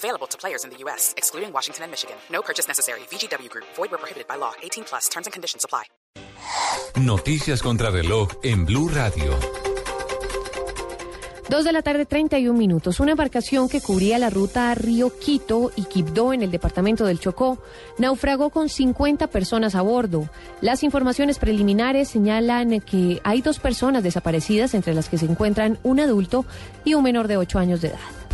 Available to players in the U.S., excluding Washington and Michigan. No purchase necessary. VGW Group. Void where prohibited by law. 18 plus. Terms and conditions apply. Noticias contra reloj en Blue Radio. Dos de la tarde, 31 minutos. Una embarcación que cubría la ruta Río Quito y Quibdó en el departamento del Chocó naufragó con 50 personas a bordo. Las informaciones preliminares señalan que hay dos personas desaparecidas, entre las que se encuentran un adulto y un menor de 8 años de edad.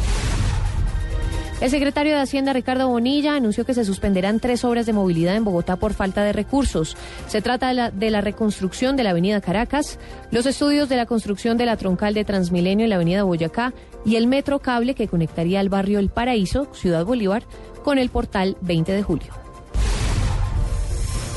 El secretario de Hacienda, Ricardo Bonilla, anunció que se suspenderán tres obras de movilidad en Bogotá por falta de recursos. Se trata de la, reconstrucción de la avenida Caracas, los estudios de la construcción de la troncal de Transmilenio en la avenida Boyacá y el metro cable que conectaría al barrio El Paraíso, Ciudad Bolívar, con el portal 20 de julio.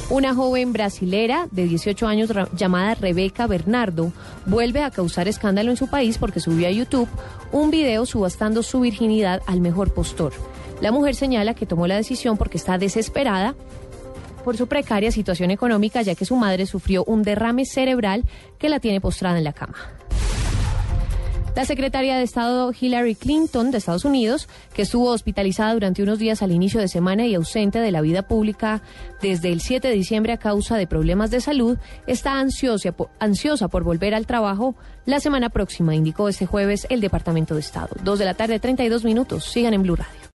Una joven brasilera de 18 años llamada Rebeca Bernardo vuelve a causar escándalo en su país porque subió a YouTube un video subastando su virginidad al mejor postor. La mujer señala que tomó la decisión porque está desesperada por su precaria situación económica ya que su madre sufrió un derrame cerebral que la tiene postrada en la cama. La secretaria de Estado Hillary Clinton de Estados Unidos, que estuvo hospitalizada durante unos días al inicio de semana y ausente de la vida pública desde el 7 de diciembre a causa de problemas de salud, está ansiosa, ansiosa por volver al trabajo la semana próxima, indicó este jueves el Departamento de Estado. Dos de la tarde, 32 minutos. Sigan en Blue Radio.